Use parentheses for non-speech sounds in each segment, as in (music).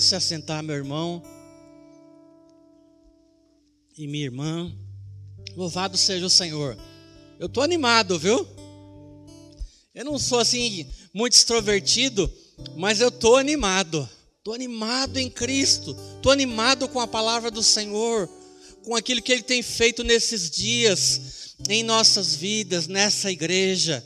Pode se assentar, meu irmão e minha irmã. Louvado seja o Senhor. Eu tô animado, viu? Eu não sou assim muito extrovertido, mas eu tô animado. Tô animado em Cristo. Tô animado com a palavra do Senhor, com aquilo que ele tem feito nesses dias em nossas vidas, nessa igreja.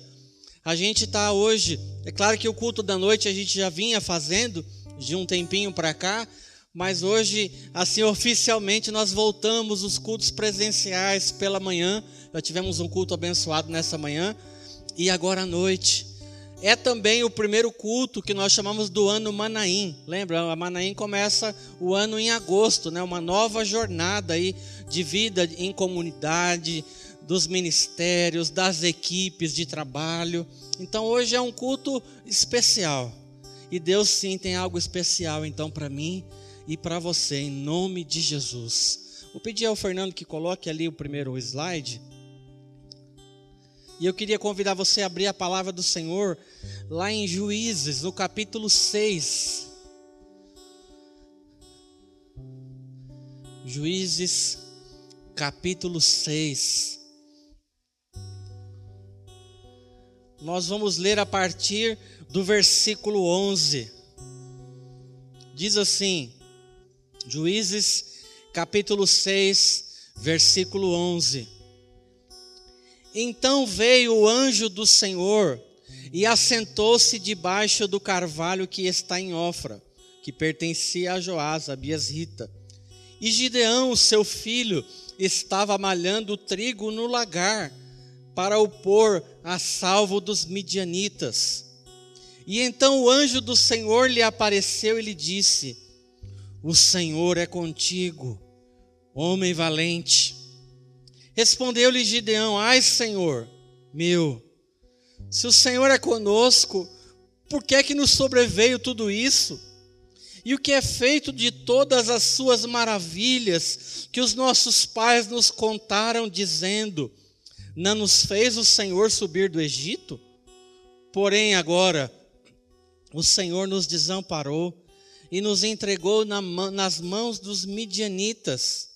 A gente está hoje, é claro que o culto da noite a gente já vinha fazendo de um tempinho para cá, mas hoje, assim oficialmente, nós voltamos os cultos presenciais pela manhã. Já tivemos um culto abençoado nessa manhã e agora à noite. É também o primeiro culto que nós chamamos do ano Manaim. Lembra? A Manaim começa o ano em agosto, né? Uma nova jornada aí de vida em comunidade, dos ministérios, das equipes de trabalho. Então hoje é um culto especial. E Deus sim tem algo especial então para mim e para você, em nome de Jesus. Vou pedir ao Fernando que coloque ali o primeiro slide. E eu queria convidar você a abrir a palavra do Senhor lá em Juízes, no capítulo 6. Juízes, capítulo 6. Nós vamos ler a partir do versículo 11. Diz assim: Juízes, capítulo 6, versículo 11. Então veio o anjo do Senhor e assentou-se debaixo do carvalho que está em Ofra, que pertencia a Joás, a Biasrita. E Gideão, seu filho, estava malhando trigo no lagar para o pôr a salvo dos midianitas. E então o anjo do Senhor lhe apareceu e lhe disse: O Senhor é contigo, homem valente. Respondeu-lhe Gideão: Ai, Senhor, meu, se o Senhor é conosco, por que é que nos sobreveio tudo isso? E o que é feito de todas as suas maravilhas que os nossos pais nos contaram, dizendo: não nos fez o Senhor subir do Egito? Porém, agora, o Senhor nos desamparou e nos entregou na, nas mãos dos midianitas.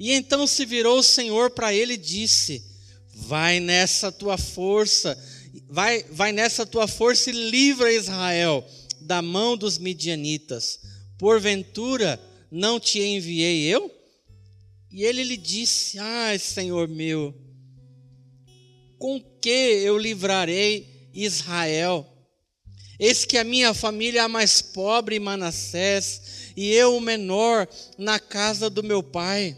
E então se virou o Senhor para ele e disse: Vai nessa tua força, vai, vai nessa tua força e livra Israel da mão dos midianitas. Porventura não te enviei eu? E ele lhe disse: Ai, Senhor meu, com que eu livrarei Israel? Eis que a minha família é a mais pobre em Manassés, e eu o menor na casa do meu pai.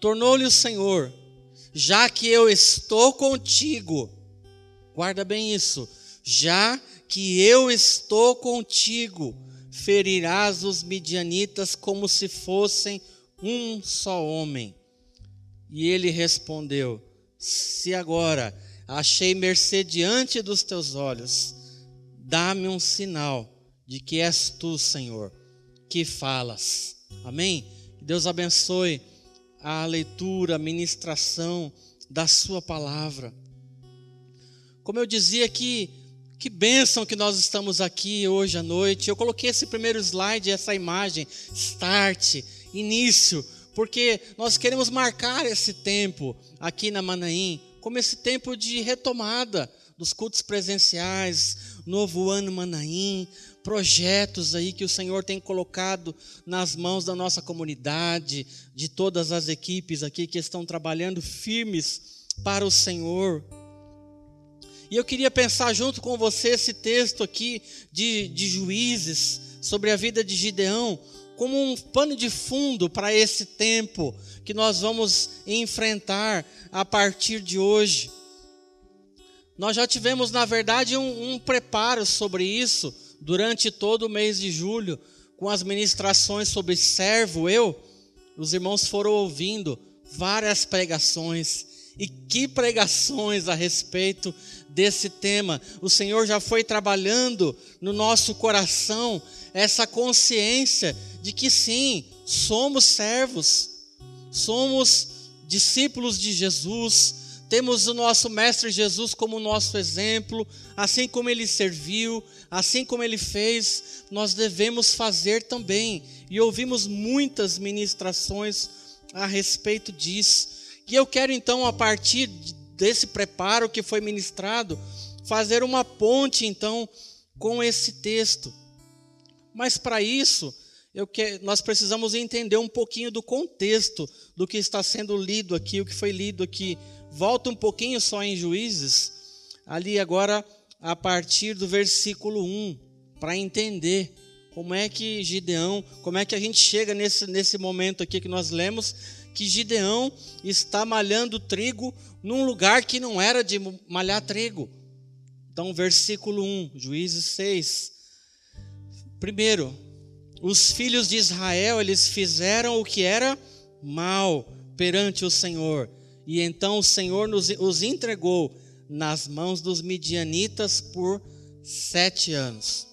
Tornou-lhe o Senhor, já que eu estou contigo, guarda bem isso, já que eu estou contigo, ferirás os midianitas como se fossem um só homem. E ele respondeu: se agora achei mercê diante dos teus olhos, dá-me um sinal de que és tu, Senhor, que falas. Amém? Deus abençoe a leitura, a ministração da Sua palavra. Como eu dizia aqui, que bênção que nós estamos aqui hoje à noite. Eu coloquei esse primeiro slide, essa imagem, start, início porque nós queremos marcar esse tempo aqui na Manaim como esse tempo de retomada dos cultos presenciais, novo ano Manaim, projetos aí que o Senhor tem colocado nas mãos da nossa comunidade, de todas as equipes aqui que estão trabalhando firmes para o Senhor. E eu queria pensar junto com você esse texto aqui de, de juízes sobre a vida de Gideão, como um pano de fundo para esse tempo que nós vamos enfrentar a partir de hoje. Nós já tivemos, na verdade, um, um preparo sobre isso durante todo o mês de julho, com as ministrações sobre servo, eu, os irmãos foram ouvindo várias pregações. E que pregações a respeito desse tema. O Senhor já foi trabalhando no nosso coração essa consciência de que sim, somos servos, somos discípulos de Jesus, Temos o nosso Mestre Jesus como nosso exemplo, assim como ele serviu, assim como ele fez, nós devemos fazer também. E ouvimos muitas ministrações a respeito disso. E eu quero então, a partir desse preparo que foi ministrado, fazer uma ponte então com esse texto. Mas para isso, que, nós precisamos entender um pouquinho do contexto do que está sendo lido aqui, o que foi lido aqui. Volta um pouquinho só em Juízes, ali agora a partir do versículo 1, para entender como é que Gideão, como é que a gente chega nesse, nesse momento aqui que nós lemos, que Gideão está malhando trigo num lugar que não era de malhar trigo. Então, versículo 1, Juízes 6. Primeiro, os filhos de Israel, eles fizeram o que era mal perante o Senhor. E então o Senhor nos, os entregou nas mãos dos midianitas por sete anos.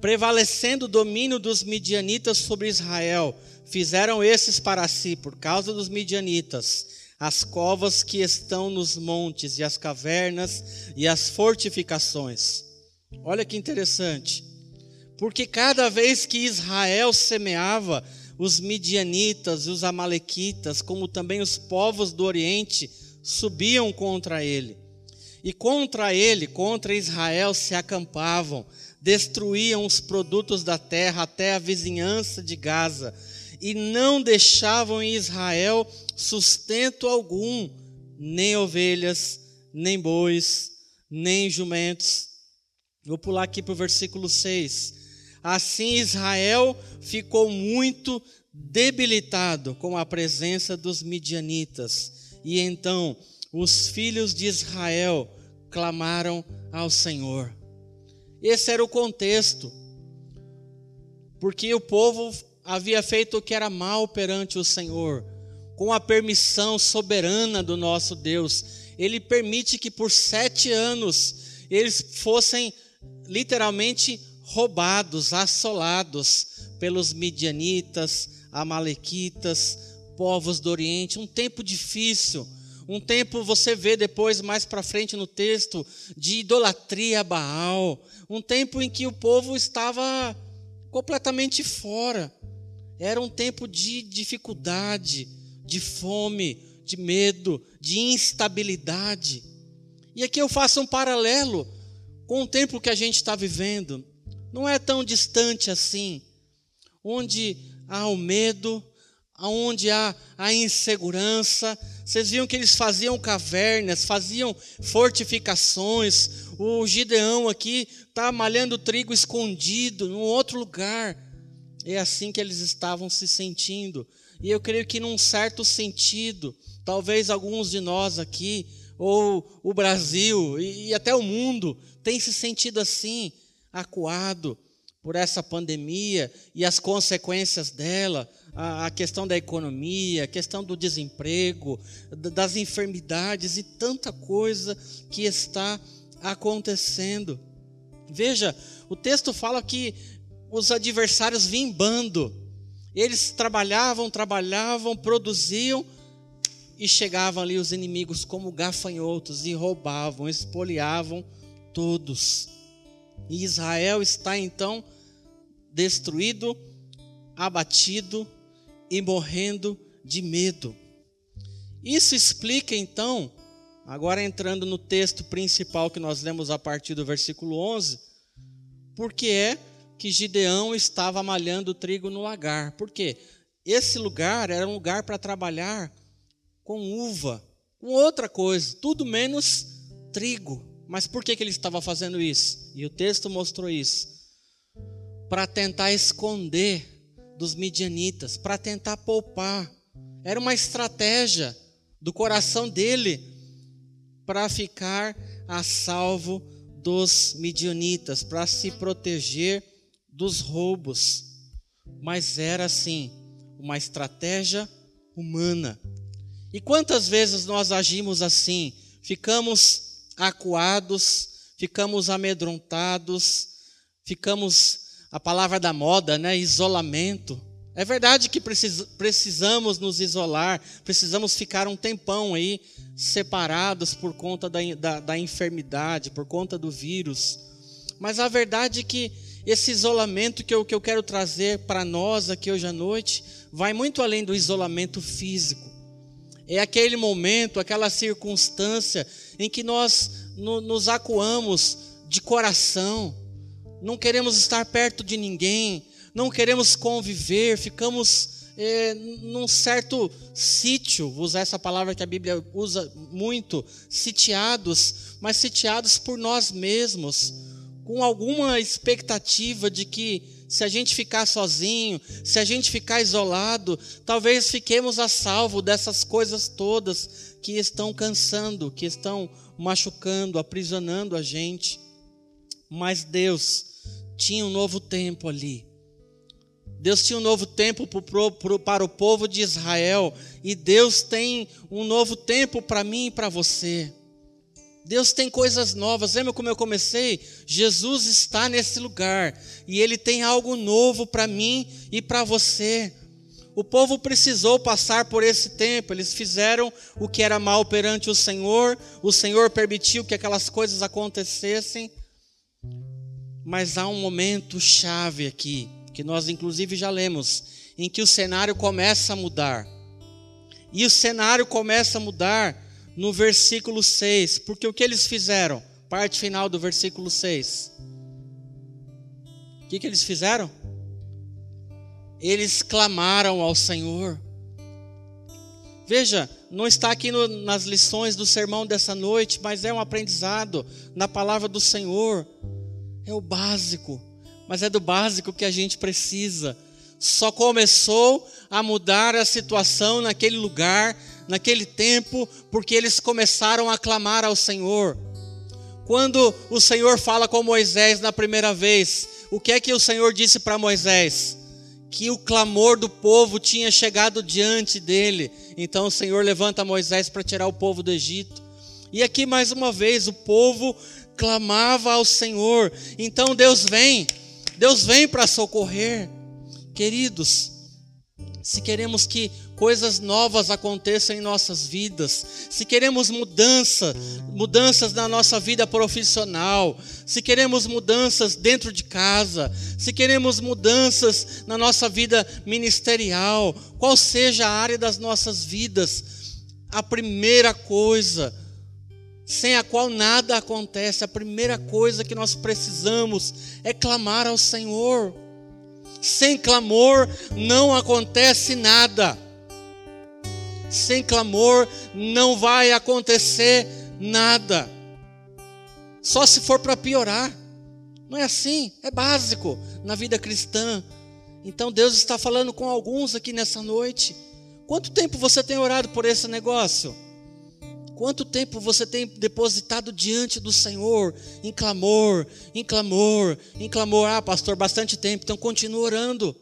Prevalecendo o domínio dos midianitas sobre Israel, fizeram esses para si, por causa dos midianitas, as covas que estão nos montes, e as cavernas, e as fortificações. Olha que interessante. Porque cada vez que Israel semeava, os midianitas e os amalequitas, como também os povos do Oriente, subiam contra ele. E contra ele, contra Israel, se acampavam, destruíam os produtos da terra até a vizinhança de Gaza, e não deixavam em Israel sustento algum, nem ovelhas, nem bois, nem jumentos. Vou pular aqui para o versículo 6. Assim Israel ficou muito debilitado com a presença dos midianitas. E então os filhos de Israel clamaram ao Senhor. Esse era o contexto. Porque o povo havia feito o que era mal perante o Senhor, com a permissão soberana do nosso Deus. Ele permite que por sete anos eles fossem literalmente roubados, assolados pelos midianitas, amalequitas, povos do Oriente, um tempo difícil, um tempo você vê depois mais para frente no texto de idolatria a Baal, um tempo em que o povo estava completamente fora. Era um tempo de dificuldade, de fome, de medo, de instabilidade. E aqui eu faço um paralelo com o tempo que a gente está vivendo não é tão distante assim, onde há o medo, onde há a insegurança. Vocês viam que eles faziam cavernas, faziam fortificações. O Gideão aqui está malhando trigo escondido, num outro lugar. É assim que eles estavam se sentindo. E eu creio que, num certo sentido, talvez alguns de nós aqui, ou o Brasil e até o mundo, tem se sentido assim acuado por essa pandemia e as consequências dela, a, questão da economia, a questão do desemprego, das enfermidades e tanta coisa que está acontecendo. Veja, o texto fala que os adversários vinham bando. Eles trabalhavam, trabalhavam, produziam e chegavam ali os inimigos como gafanhotos e roubavam, espoliavam todos. E Israel está então destruído, abatido e morrendo de medo. Isso explica então, agora entrando no texto principal que nós lemos a partir do versículo 11, porque é que Gideão estava malhando trigo no lagar. Por quê? Esse lugar era um lugar para trabalhar com uva, com outra coisa, tudo menos trigo. Mas por que, que ele estava fazendo isso? E o texto mostrou isso. Para tentar esconder dos midianitas, para tentar poupar. Era uma estratégia do coração dele para ficar a salvo dos midianitas, para se proteger dos roubos. Mas era assim, uma estratégia humana. E quantas vezes nós agimos assim? Ficamos acuados, ficamos amedrontados, ficamos, a palavra da moda, né? Isolamento. É verdade que precisamos nos isolar, precisamos ficar um tempão aí separados por conta da, da, da enfermidade, por conta do vírus. Mas a verdade é que esse isolamento que eu, que eu quero trazer para nós aqui hoje à noite vai muito além do isolamento físico. É aquele momento, aquela circunstância em que nós no, nos acuamos de coração, não queremos estar perto de ninguém, não queremos conviver, ficamos é, num certo sítio, vou usar essa palavra que a Bíblia usa muito, sitiados, mas sitiados por nós mesmos, com alguma expectativa de que se a gente ficar sozinho, se a gente ficar isolado, talvez fiquemos a salvo dessas coisas todas que estão cansando, que estão machucando, aprisionando a gente. Mas Deus tinha um novo tempo ali. Deus tinha um novo tempo para o povo de Israel, e Deus tem um novo tempo para mim e para você. Deus tem coisas novas. Lembra como eu comecei? Jesus está nesse lugar e Ele tem algo novo para mim e para você. O povo precisou passar por esse tempo, eles fizeram o que era mal perante o Senhor, o Senhor permitiu que aquelas coisas acontecessem, mas há um momento chave aqui que nós inclusive já lemos, em que o cenário começa a mudar. E o cenário começa a mudar no versículo 6, porque o que eles fizeram? Parte final do versículo 6. O que, que eles fizeram? Eles clamaram ao Senhor. Veja, não está aqui no, nas lições do sermão dessa noite, mas é um aprendizado na palavra do Senhor. É o básico mas é do básico que a gente precisa. Só começou a mudar a situação naquele lugar, naquele tempo, porque eles começaram a clamar ao Senhor. Quando o Senhor fala com Moisés na primeira vez, o que é que o Senhor disse para Moisés? Que o clamor do povo tinha chegado diante dele. Então o Senhor levanta Moisés para tirar o povo do Egito. E aqui mais uma vez o povo clamava ao Senhor. Então Deus vem Deus vem para socorrer. Queridos, se queremos que coisas novas aconteçam em nossas vidas, se queremos mudança, mudanças na nossa vida profissional, se queremos mudanças dentro de casa, se queremos mudanças na nossa vida ministerial, qual seja a área das nossas vidas, a primeira coisa sem a qual nada acontece. A primeira coisa que nós precisamos é clamar ao Senhor. Sem clamor não acontece nada. Sem clamor não vai acontecer nada. Só se for para piorar. Não é assim, é básico na vida cristã. Então Deus está falando com alguns aqui nessa noite. Quanto tempo você tem orado por esse negócio? Quanto tempo você tem depositado diante do Senhor em clamor, em clamor, em clamor? Ah, pastor, bastante tempo, então continue orando,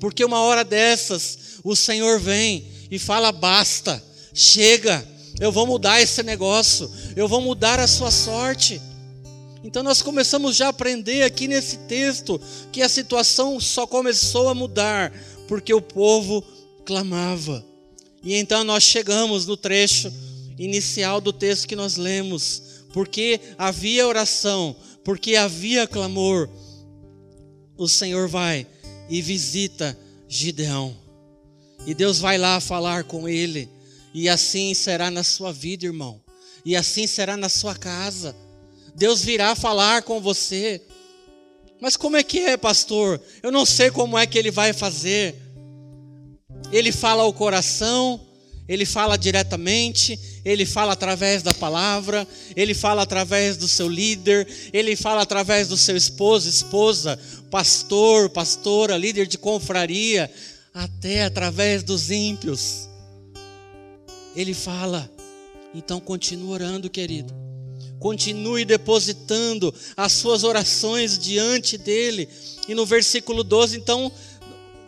porque uma hora dessas o Senhor vem e fala: basta, chega, eu vou mudar esse negócio, eu vou mudar a sua sorte. Então nós começamos já a aprender aqui nesse texto que a situação só começou a mudar porque o povo clamava. E então nós chegamos no trecho inicial do texto que nós lemos, porque havia oração, porque havia clamor, o Senhor vai e visita Gideão. E Deus vai lá falar com ele, e assim será na sua vida, irmão. E assim será na sua casa. Deus virá falar com você. Mas como é que é, pastor? Eu não sei como é que ele vai fazer. Ele fala ao coração, ele fala diretamente, ele fala através da palavra, ele fala através do seu líder, ele fala através do seu esposo, esposa, pastor, pastora, líder de confraria, até através dos ímpios. Ele fala. Então continue orando, querido. Continue depositando as suas orações diante dele. E no versículo 12, então,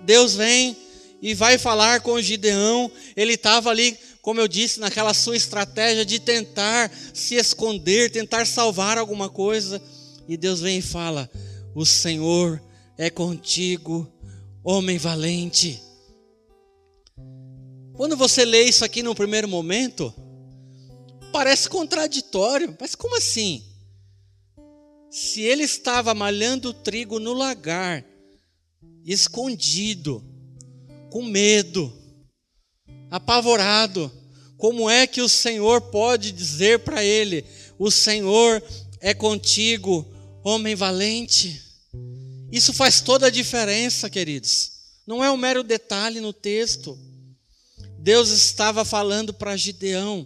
Deus vem e vai falar com Gideão. Ele estava ali, como eu disse, naquela sua estratégia de tentar se esconder, tentar salvar alguma coisa. E Deus vem e fala: O Senhor é contigo, homem valente. Quando você lê isso aqui no primeiro momento, parece contraditório. Mas como assim? Se ele estava malhando o trigo no lagar, escondido, com medo, apavorado, como é que o Senhor pode dizer para ele: O Senhor é contigo, homem valente? Isso faz toda a diferença, queridos. Não é um mero detalhe no texto. Deus estava falando para Gideão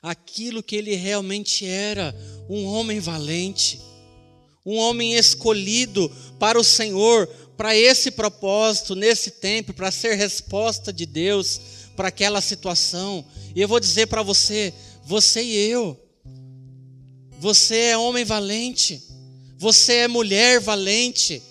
aquilo que ele realmente era, um homem valente, um homem escolhido para o Senhor, para esse propósito, nesse tempo, para ser resposta de Deus para aquela situação. E eu vou dizer para você, você e eu, você é homem valente, você é mulher valente,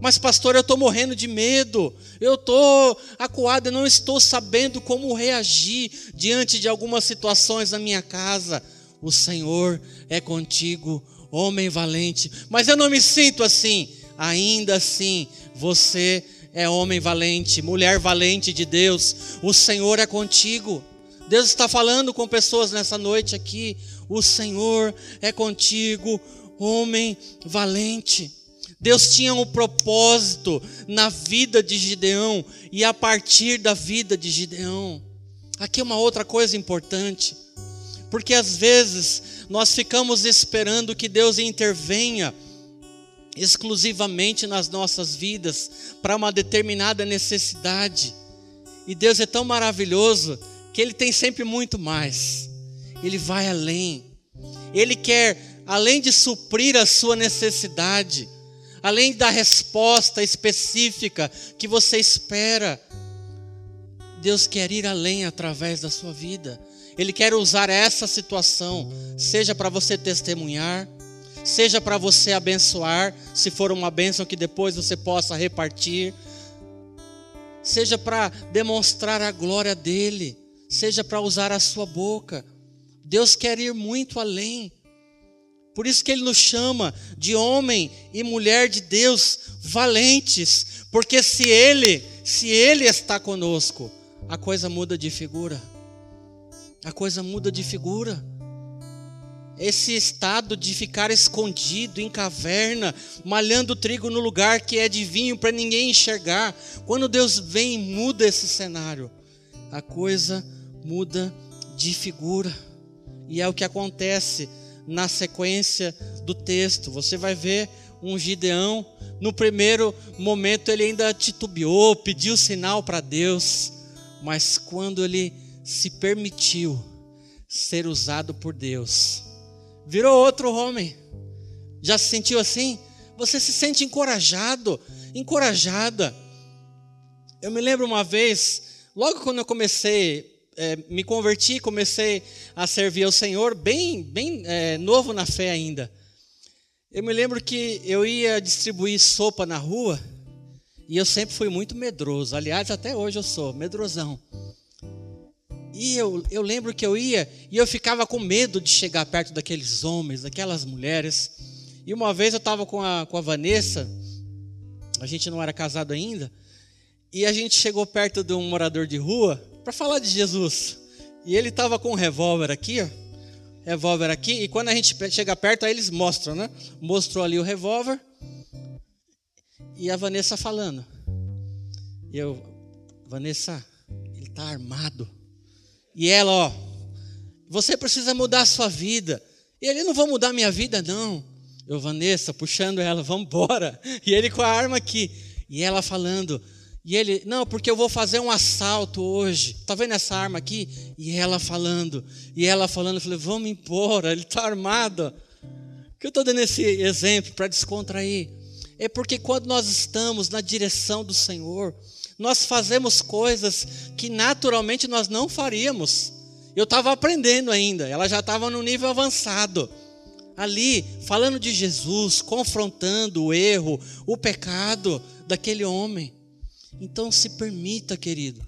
mas, pastor, eu estou morrendo de medo, eu estou acuado, eu não estou sabendo como reagir diante de algumas situações na minha casa. O Senhor é contigo, homem valente, mas eu não me sinto assim. Ainda assim, você é homem valente, mulher valente de Deus, o Senhor é contigo. Deus está falando com pessoas nessa noite aqui. O Senhor é contigo, homem valente. Deus tinha um propósito na vida de Gideão e a partir da vida de Gideão. Aqui é uma outra coisa importante, porque às vezes nós ficamos esperando que Deus intervenha exclusivamente nas nossas vidas para uma determinada necessidade. E Deus é tão maravilhoso que Ele tem sempre muito mais. Ele vai além. Ele quer, além de suprir a sua necessidade, além da resposta específica que você espera, Deus quer ir além através da sua vida. Ele quer usar essa situação, seja para você testemunhar, seja para você abençoar, se for uma bênção que depois você possa repartir, seja para demonstrar a glória dele, seja para usar a sua boca. Deus quer ir muito além. Por isso que ele nos chama de homem e mulher de Deus valentes, porque se ele, se ele está conosco, a coisa muda de figura. A coisa muda de figura. Esse estado de ficar escondido em caverna, malhando trigo no lugar que é de vinho para ninguém enxergar. Quando Deus vem muda esse cenário, a coisa muda de figura. E é o que acontece na sequência do texto. Você vai ver um Gideão, no primeiro momento ele ainda titubeou, pediu sinal para Deus, mas quando ele se permitiu ser usado por Deus, virou outro homem. Já se sentiu assim? Você se sente encorajado, encorajada. Eu me lembro uma vez, logo quando eu comecei é, me converti, comecei a servir ao Senhor, bem, bem é, novo na fé ainda. Eu me lembro que eu ia distribuir sopa na rua e eu sempre fui muito medroso. Aliás, até hoje eu sou medrosão. E eu, eu lembro que eu ia e eu ficava com medo de chegar perto daqueles homens, daquelas mulheres. E uma vez eu estava com a, com a Vanessa, a gente não era casado ainda, e a gente chegou perto de um morador de rua para falar de Jesus. E ele estava com um revólver aqui, ó, revólver aqui, e quando a gente chega perto, aí eles mostram, né? Mostrou ali o revólver e a Vanessa falando. E eu, Vanessa, ele está armado. E ela, ó, você precisa mudar a sua vida. E ele, não vou mudar minha vida, não. Eu, Vanessa, puxando ela, vamos embora. (laughs) E ele com a arma aqui. E ela falando, e ele, não, porque eu vou fazer um assalto hoje. Tá vendo essa arma aqui? E ela falando, e ela falando, eu falei, vamos embora, ele está armado. que eu estou dando esse exemplo para descontrair? É porque quando nós estamos na direção do Senhor, nós fazemos coisas que naturalmente nós não faríamos. Eu estava aprendendo ainda, ela já estava no nível avançado. Ali, falando de Jesus, confrontando o erro, o pecado daquele homem. Então se permita, querido.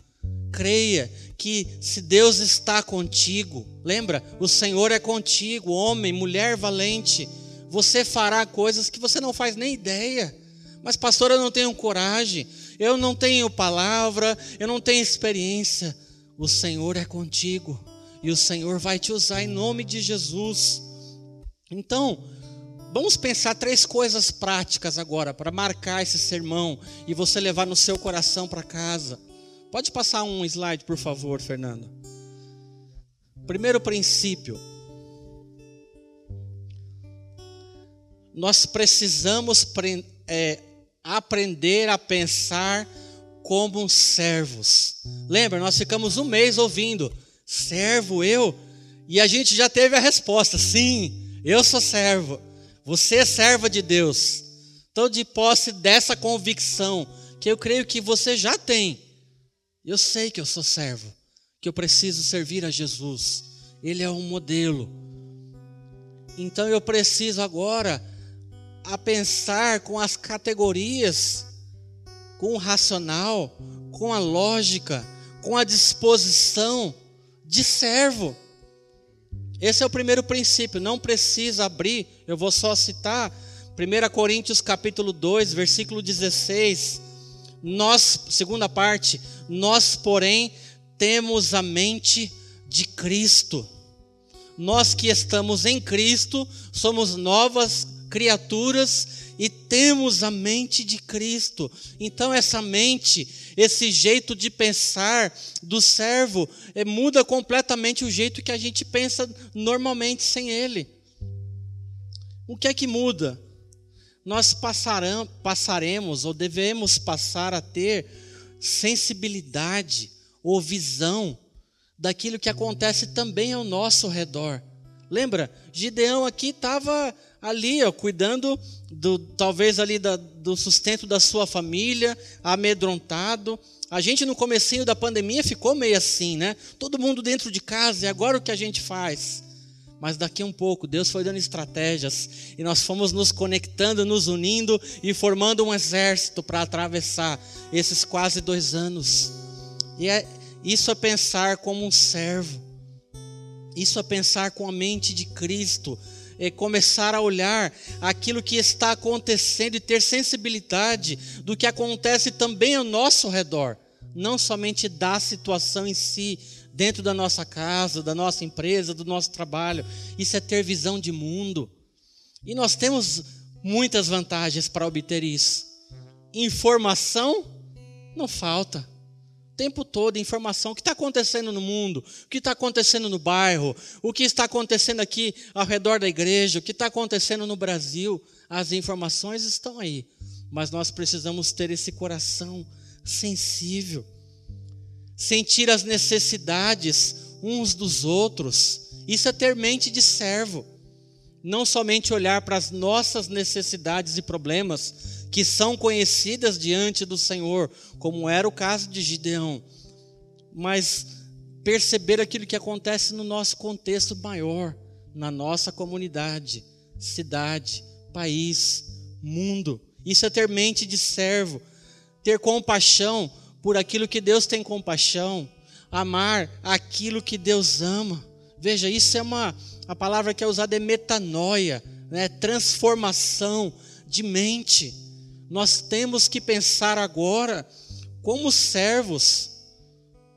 Creia que se Deus está contigo, lembra? O Senhor é contigo, homem, mulher valente. Você fará coisas que você não faz nem ideia. Mas, pastor, eu não tenho coragem. eu não tenho palavra, eu não tenho experiência. O Senhor é contigo e o Senhor vai te usar em nome de Jesus. Então, vamos pensar três coisas práticas agora para marcar esse sermão e você levar no seu coração para casa. Pode passar um slide, por favor, Fernando. Primeiro princípio. Nós precisamos é, aprender a pensar como servos. Lembra, nós ficamos um mês ouvindo, servo eu? E a gente já teve a resposta: sim, eu sou servo. Você é serva de Deus. Então, de posse dessa convicção, que eu creio que você já tem, eu sei que eu sou servo, que eu preciso servir a Jesus. Ele é um modelo. Então eu preciso agora a pensar com as categorias, com o racional, com a lógica, com a disposição de servo. Esse é o primeiro princípio, não precisa abrir, eu vou só citar 1 Coríntios capítulo 2, versículo 16. Nós, segunda parte, nós, porém, temos a mente de Cristo. Nós que estamos em Cristo, somos novas criaturas e temos a mente de Cristo. Então, essa mente, esse jeito de pensar do servo, é, muda completamente o jeito que a gente pensa normalmente sem Ele. O que é que muda? Nós passarão, passaremos ou devemos passar a ter sensibilidade ou visão daquilo que acontece também ao nosso redor. Lembra? Gideão aqui estava ali, ó, cuidando do talvez ali da, do sustento da sua família, amedrontado. A gente no comecinho da pandemia ficou meio assim, né? Todo mundo dentro de casa, e agora o que a gente faz? Mas daqui a um pouco, Deus foi dando estratégias e nós fomos nos conectando, nos unindo e formando um exército para atravessar esses quase dois anos. E é, isso é pensar como um servo, isso é pensar com a mente de Cristo, é começar a olhar aquilo que está acontecendo e ter sensibilidade do que acontece também ao nosso redor, não somente da situação em si, dentro da nossa casa, da nossa empresa, do nosso trabalho. Isso é ter visão de mundo. E nós temos muitas vantagens para obter isso. Informação não falta tempo todo informação. O que está acontecendo no mundo? O que está acontecendo no bairro? O que está acontecendo aqui ao redor da igreja? O que está acontecendo no Brasil? As informações estão aí. Mas nós precisamos ter esse coração sensível. Sentir as necessidades uns dos outros. Isso é ter mente de servo. Não somente olhar para as nossas necessidades e problemas, que são conhecidas diante do Senhor, como era o caso de Gideão, mas perceber aquilo que acontece no nosso contexto maior, na nossa comunidade, cidade, país, mundo. Isso é ter mente de servo, ter compaixão por aquilo que Deus tem compaixão, amar aquilo que Deus ama. Veja, isso é uma a palavra que é usada é metanoia, né? transformação de mente. Nós temos que pensar agora como servos,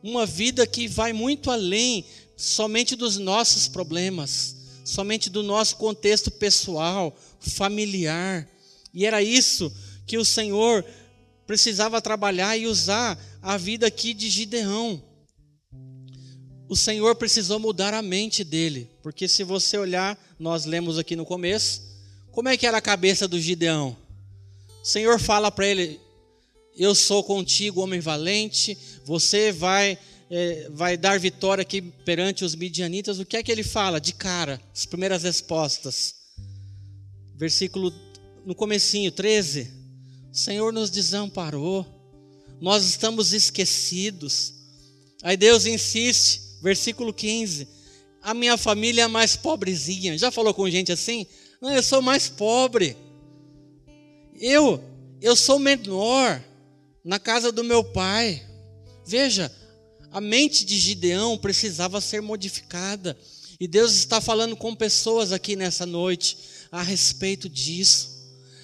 uma vida que vai muito além somente dos nossos problemas, somente do nosso contexto pessoal, familiar. E era isso que o Senhor precisava trabalhar e usar a vida aqui de Gideão. O Senhor precisou mudar a mente dele, porque se você olhar, nós lemos aqui no começo, como é que era a cabeça do Gideão? O Senhor fala para ele: Eu sou contigo, homem valente, você vai, é, vai dar vitória aqui perante os midianitas. O que é que ele fala? De cara, as primeiras respostas. Versículo no comecinho, 13. O Senhor nos desamparou, nós estamos esquecidos. Aí Deus insiste, versículo 15. A minha família é mais pobrezinha. Já falou com gente assim? Não, eu sou mais pobre. Eu, eu sou menor na casa do meu pai. Veja, a mente de Gideão precisava ser modificada. E Deus está falando com pessoas aqui nessa noite a respeito disso.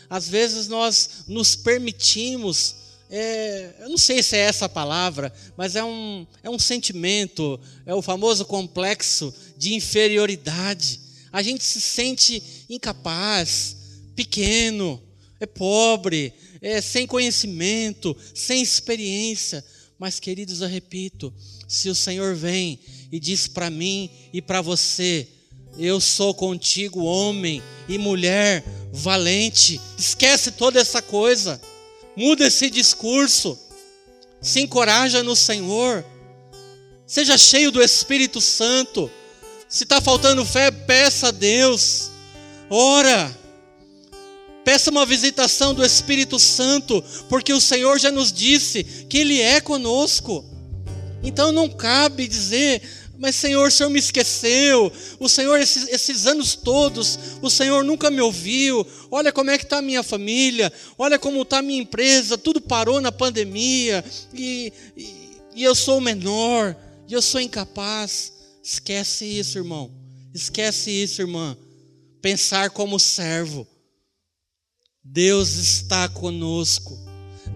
Às vezes nós nos permitimos é, eu não sei se é essa a palavra, mas é um, é um sentimento, é o famoso complexo de inferioridade. A gente se sente incapaz, pequeno, é pobre, é sem conhecimento, sem experiência. Mas, queridos, eu repito: se o Senhor vem e diz para mim e para você, eu sou contigo, homem e mulher valente, esquece toda essa coisa. Muda esse discurso. Se encoraja no Senhor. Seja cheio do Espírito Santo. Se está faltando fé, peça a Deus. Ora. Peça uma visitação do Espírito Santo, porque o Senhor já nos disse que Ele é conosco. Então não cabe dizer, mas Senhor, o Senhor me esqueceu. O Senhor, esses, esses anos todos, o Senhor nunca me ouviu. Olha como é que está a minha família. Olha como está a minha empresa. Tudo parou na pandemia. E, e, e eu sou o menor. E eu sou incapaz. Esquece isso, irmão. Esquece isso, irmã. Pensar como servo. Deus está conosco.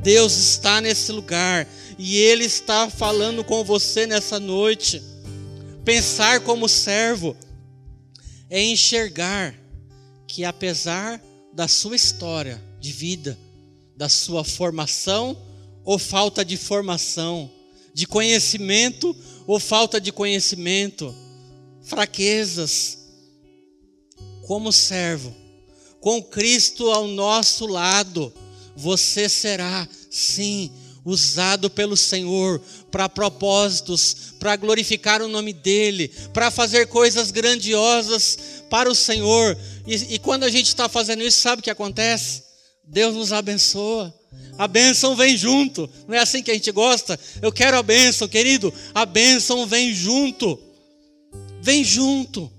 Deus está nesse lugar. E Ele está falando com você nessa noite. Pensar como servo é enxergar que, apesar da sua história de vida, da sua formação ou falta de formação, de conhecimento ou falta de conhecimento, fraquezas, como servo, com Cristo ao nosso lado, você será, sim, usado pelo Senhor para propósitos, para glorificar o nome dEle, para fazer coisas grandiosas para o Senhor. E, e quando a gente está fazendo isso, sabe o que acontece? Deus nos abençoa. A bênção vem junto. Não é assim que a gente gosta? Eu quero a bênção, querido. A bênção vem junto. Vem junto.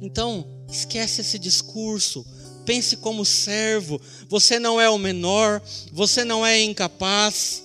Então, esquece esse discurso pense como servo. Você não é o menor, você não é incapaz.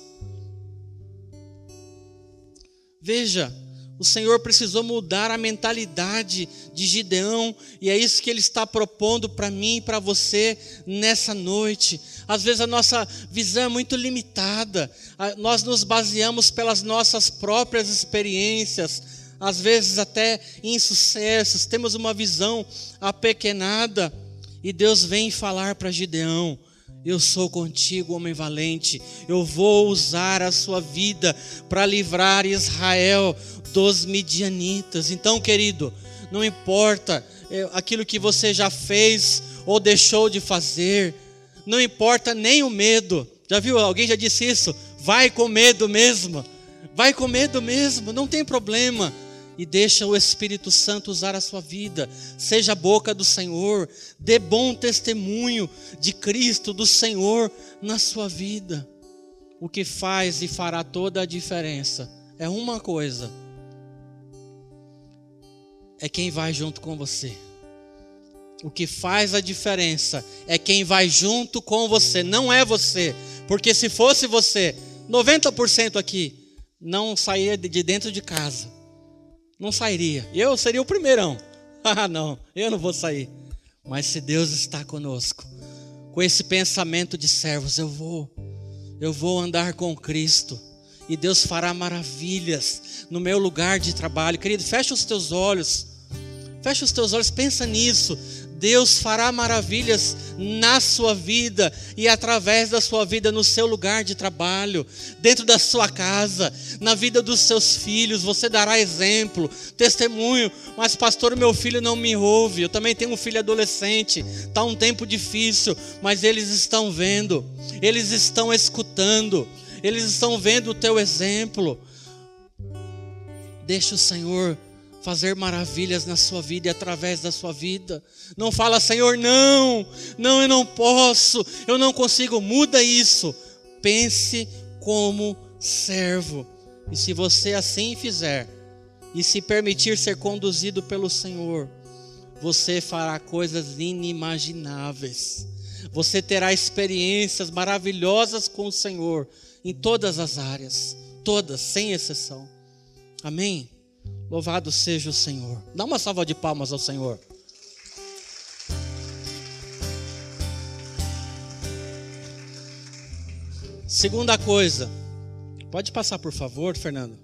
Veja, o Senhor precisou mudar a mentalidade de Gideão, e é isso que Ele está propondo para mim e para você nessa noite. Às vezes a nossa visão é muito limitada, nós nos baseamos pelas nossas próprias experiências, às vezes até insucessos, temos uma visão apequenada. E Deus vem falar para Gideão: Eu sou contigo, homem valente. Eu vou usar a sua vida para livrar Israel dos midianitas. Então, querido, não importa é, aquilo que você já fez ou deixou de fazer, não importa nem o medo. Já viu? Alguém já disse isso? Vai com medo mesmo. Vai com medo mesmo, não tem problema e deixa o Espírito Santo usar a sua vida. Seja a boca do Senhor, dê bom testemunho de Cristo, do Senhor na sua vida. O que faz e fará toda a diferença é uma coisa: é quem vai junto com você. O que faz a diferença é quem vai junto com você, não é você. Porque se fosse você, 90% aqui não saía de dentro de casa não sairia. Eu seria o primeirão. (laughs) Ah, não, eu não vou sair. Mas se Deus está conosco, com esse pensamento de servos, eu vou, eu vou andar com Cristo. E Deus fará maravilhas no meu lugar de trabalho. Querido, fecha os teus olhos. Fecha os teus olhos, pensa nisso. Deus fará maravilhas na sua vida e através da sua vida no seu lugar de trabalho, dentro da sua casa, na vida dos seus filhos. Você dará exemplo, testemunho. Mas, pastor, meu filho não me ouve. Eu também tenho um filho adolescente. Está um tempo difícil, mas eles estão vendo, eles estão escutando, eles estão vendo o teu exemplo. Deixa o Senhor fazer maravilhas na sua vida e através da sua vida. Não fala, Senhor, não, não, eu não posso, eu não consigo, muda isso. Pense como servo. E se você assim fizer, e se permitir ser conduzido pelo Senhor, você fará coisas inimagináveis. Você terá experiências maravilhosas com o Senhor em todas as áreas, todas, sem exceção. Amém? Louvado seja o Senhor. Dá uma salva de palmas ao Senhor. Segunda coisa, pode passar por favor, Fernando.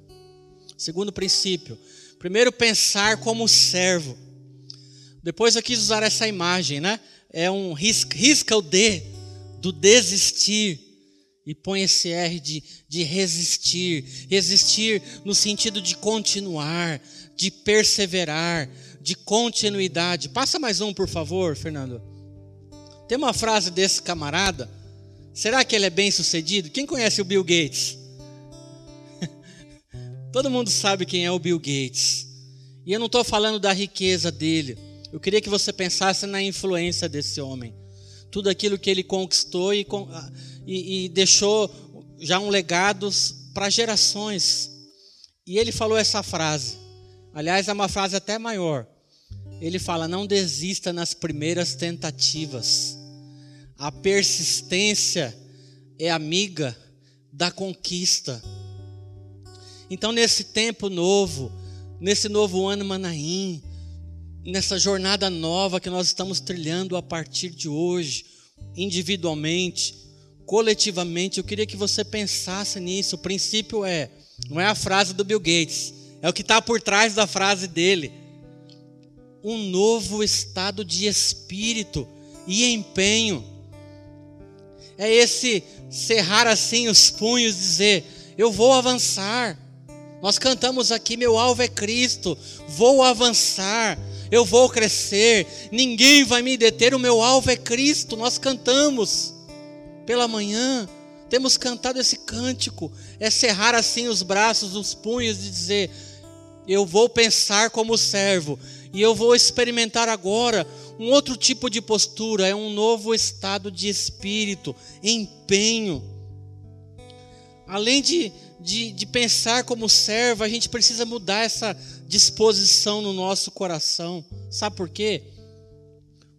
Segundo princípio, primeiro pensar como servo. Depois eu quis usar essa imagem, né? É um risca, risca o D do desistir e põe esse R de, de resistir. Resistir no sentido de continuar, de perseverar, de continuidade. Passa mais um, por favor, Fernando. Tem uma frase desse camarada. Será que ele é bem sucedido? Quem conhece o Bill Gates? (laughs) Todo mundo sabe quem é o Bill Gates. E eu não estou falando da riqueza dele. Eu queria que você pensasse na influência desse homem. Tudo aquilo que ele conquistou e, e, e deixou já um legado para gerações. E ele falou essa frase. Aliás, é uma frase até maior. Ele fala: não desista nas primeiras tentativas. A persistência é amiga da conquista. Então, nesse tempo novo, nesse novo ano Manaim, nessa jornada nova que nós estamos trilhando a partir de hoje, individualmente, coletivamente, eu queria que você pensasse nisso. O princípio é, não é a frase do Bill Gates, é o que está por trás da frase dele. Um novo estado de espírito e empenho. É esse cerrar assim os punhos, dizer: Eu vou avançar. Nós cantamos aqui: Meu alvo é Cristo, vou avançar, eu vou crescer, ninguém vai me deter, o meu alvo é Cristo. Nós cantamos pela manhã, temos cantado esse cântico, é cerrar assim os braços, os punhos e dizer: Eu vou pensar como servo, e eu vou experimentar agora um outro tipo de postura, é um novo estado de espírito, empenho. Além de, de, de pensar como servo, a gente precisa mudar essa disposição no nosso coração. Sabe por quê?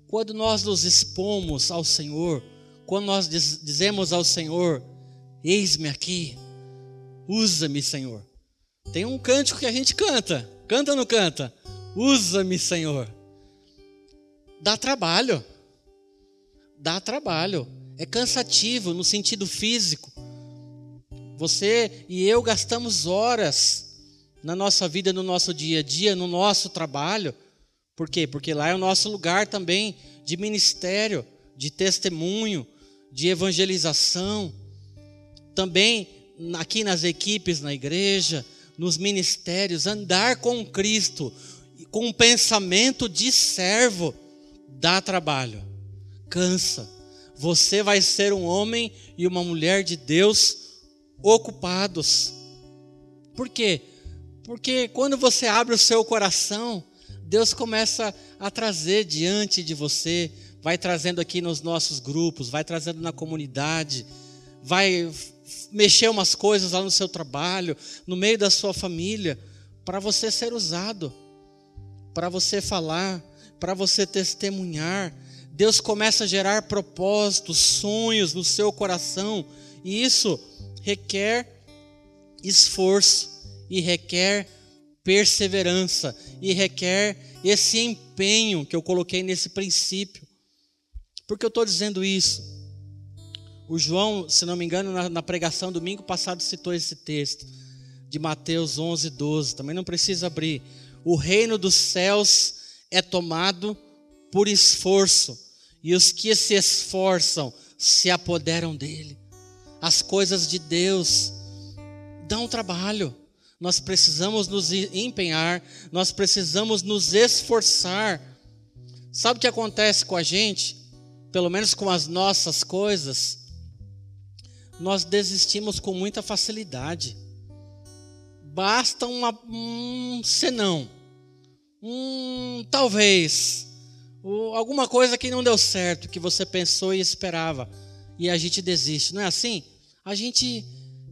Quando nós nos expomos ao Senhor, quando nós diz, dizemos ao Senhor: Eis-me aqui, usa-me, Senhor. Tem um cântico que a gente canta, canta ou não canta? Usa-me, Senhor. Dá trabalho, dá trabalho, é cansativo no sentido físico. Você e eu gastamos horas na nossa vida, no nosso dia a dia, no nosso trabalho. Por quê? Porque lá é o nosso lugar também de ministério, de testemunho, de evangelização, também aqui nas equipes na igreja, nos ministérios, andar com Cristo, com um pensamento de servo, dá trabalho, cansa. Você vai ser um homem e uma mulher de Deus ocupados. Por quê? Porque quando você abre o seu coração, Deus começa a trazer diante de você vai trazendo aqui nos nossos grupos, vai trazendo na comunidade, vai mexer umas coisas lá no seu trabalho, no meio da sua família, para você ser usado, para você falar, para você testemunhar. Deus começa a gerar propósitos, sonhos no seu coração, e isso requer esforço e requer perseverança e requer esse empenho que eu coloquei nesse princípio. Por que eu estou dizendo isso? O João, se não me engano, na, na, pregação domingo passado citou esse texto de Mateus 11, 12. Também não precisa abrir. O reino dos céus é tomado por esforço, e os que se esforçam se apoderam dele. As coisas de Deus dão trabalho. Nós precisamos nos empenhar, nós precisamos nos esforçar. Sabe o que acontece com a gente? pelo menos com as nossas coisas, nós desistimos com muita facilidade. Basta uma, um senão, um talvez, alguma coisa que não deu certo, que você pensou e esperava, e a gente desiste. Não é assim? A gente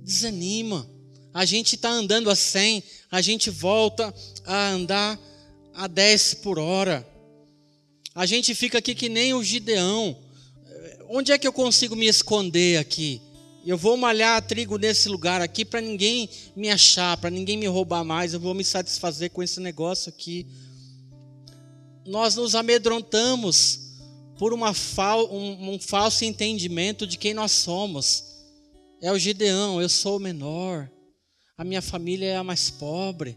desanima, a gente está andando a 100, a gente volta a andar a 10 por hora. A gente fica aqui que nem o Gideão. Onde é que eu consigo me esconder aqui? Eu vou malhar trigo nesse lugar aqui para ninguém me achar, para ninguém me roubar mais. Eu vou me satisfazer com esse negócio aqui. Nós nos amedrontamos por uma fal, um, um falso entendimento de quem nós somos. É o Gideão, eu sou o menor. A minha família é a mais pobre.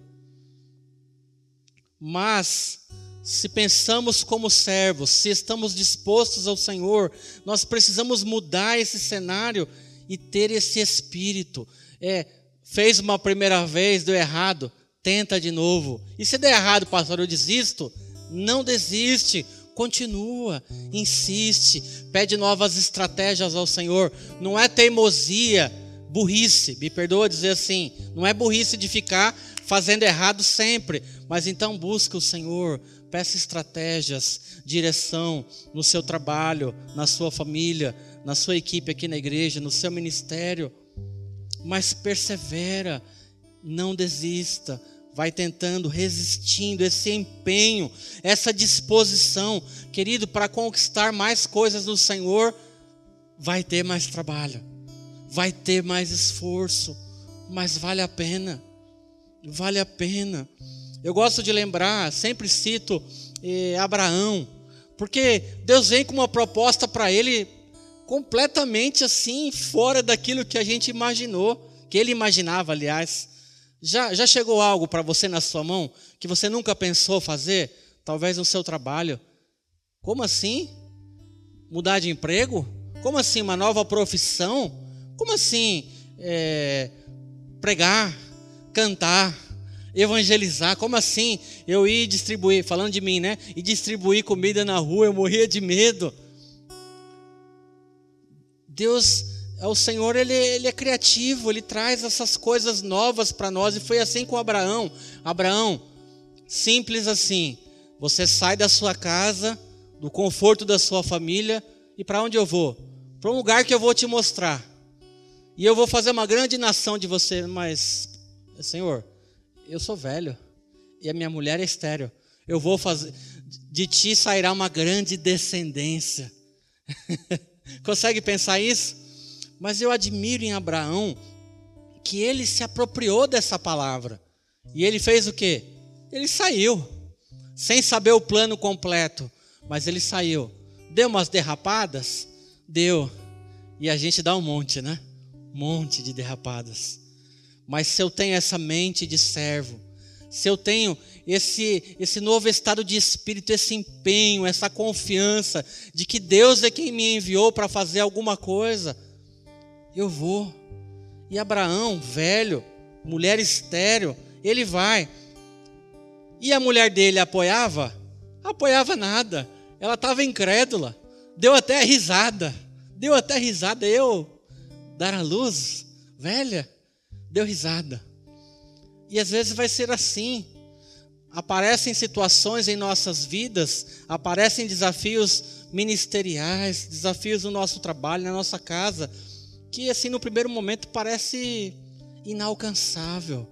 Mas se pensamos como servos, se estamos dispostos ao Senhor, nós precisamos mudar esse cenário e ter esse espírito. É, fez uma primeira vez, deu errado, tenta de novo. E se der errado, pastor, eu desisto? Não desiste, continua, insiste, pede novas estratégias ao Senhor. Não é teimosia, burrice, me perdoa dizer assim, não é burrice de ficar fazendo errado sempre, mas então busca o Senhor, peça estratégias, direção no seu trabalho, na sua família, na sua equipe aqui na igreja, no seu ministério. Mas persevera, não desista, vai tentando, resistindo, esse empenho, essa disposição, querido, para conquistar mais coisas no Senhor, vai ter mais trabalho, vai ter mais esforço, mas vale a pena, vale a pena. Eu gosto de lembrar, sempre cito eh, Abraão, porque Deus vem com uma proposta para ele completamente assim, fora daquilo que a gente imaginou, que ele imaginava, aliás. Já, já chegou algo para você na sua mão que você nunca pensou fazer? Talvez no seu trabalho. Como assim? Mudar de emprego? Como assim? Uma nova profissão? Como assim? É, pregar, cantar, evangelizar. Como assim? Eu ia distribuir, falando de mim, né? E distribuir comida na rua, eu morria de medo. Deus, é o Senhor, ele, ele é criativo, ele traz essas coisas novas para nós. E foi assim com Abraão. Abraão, simples assim. Você sai da sua casa, do conforto da sua família, e para onde eu vou? Para um lugar que eu vou te mostrar. E eu vou fazer uma grande nação de você, mas, Senhor, eu sou velho e a minha mulher é estéreo. Eu vou fazer, de ti sairá uma grande descendência. (laughs) Consegue pensar isso? Mas eu admiro em Abraão que ele se apropriou dessa palavra. E ele fez o quê? Ele saiu, sem saber o plano completo, mas ele saiu. Deu umas derrapadas? Deu. E a gente dá um monte, né? Monte de derrapadas. Mas se eu tenho essa mente de servo, se eu tenho esse, esse novo estado de espírito, esse empenho, essa confiança de que Deus é quem me enviou para fazer alguma coisa, eu vou. E Abraão, velho, mulher estéreo, ele vai. E a mulher dele apoiava? Apoiava nada. Ela estava incrédula. Deu até risada. Deu até risada. Eu dar a luz, velha deu risada. E às vezes vai ser assim. Aparecem situações em nossas vidas, aparecem desafios ministeriais, desafios no nosso trabalho, na nossa casa, que assim no primeiro momento parece inalcançável.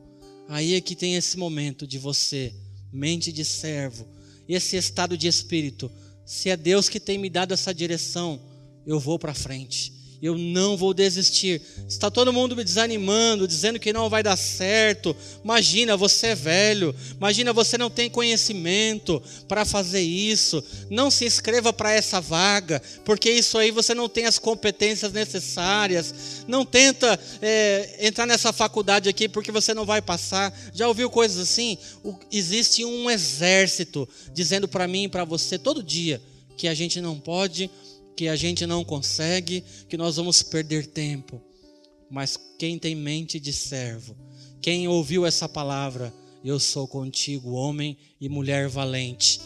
Aí é que tem esse momento de você, mente de servo, esse estado de espírito. Se é Deus que tem me dado essa direção, eu vou para frente eu não vou desistir. Está todo mundo me desanimando, dizendo que não vai dar certo. Imagina, você é velho. Imagina, você não tem conhecimento para fazer isso. Não se inscreva para essa vaga, porque isso aí você não tem as competências necessárias. Não tenta é, entrar nessa faculdade aqui porque você não vai passar. Já ouviu coisas assim? O, existe um exército dizendo para mim e para você todo dia que a gente não pode que a gente não consegue, que nós vamos perder tempo. Mas quem tem mente de servo, quem ouviu essa palavra, eu sou contigo, homem e mulher valente.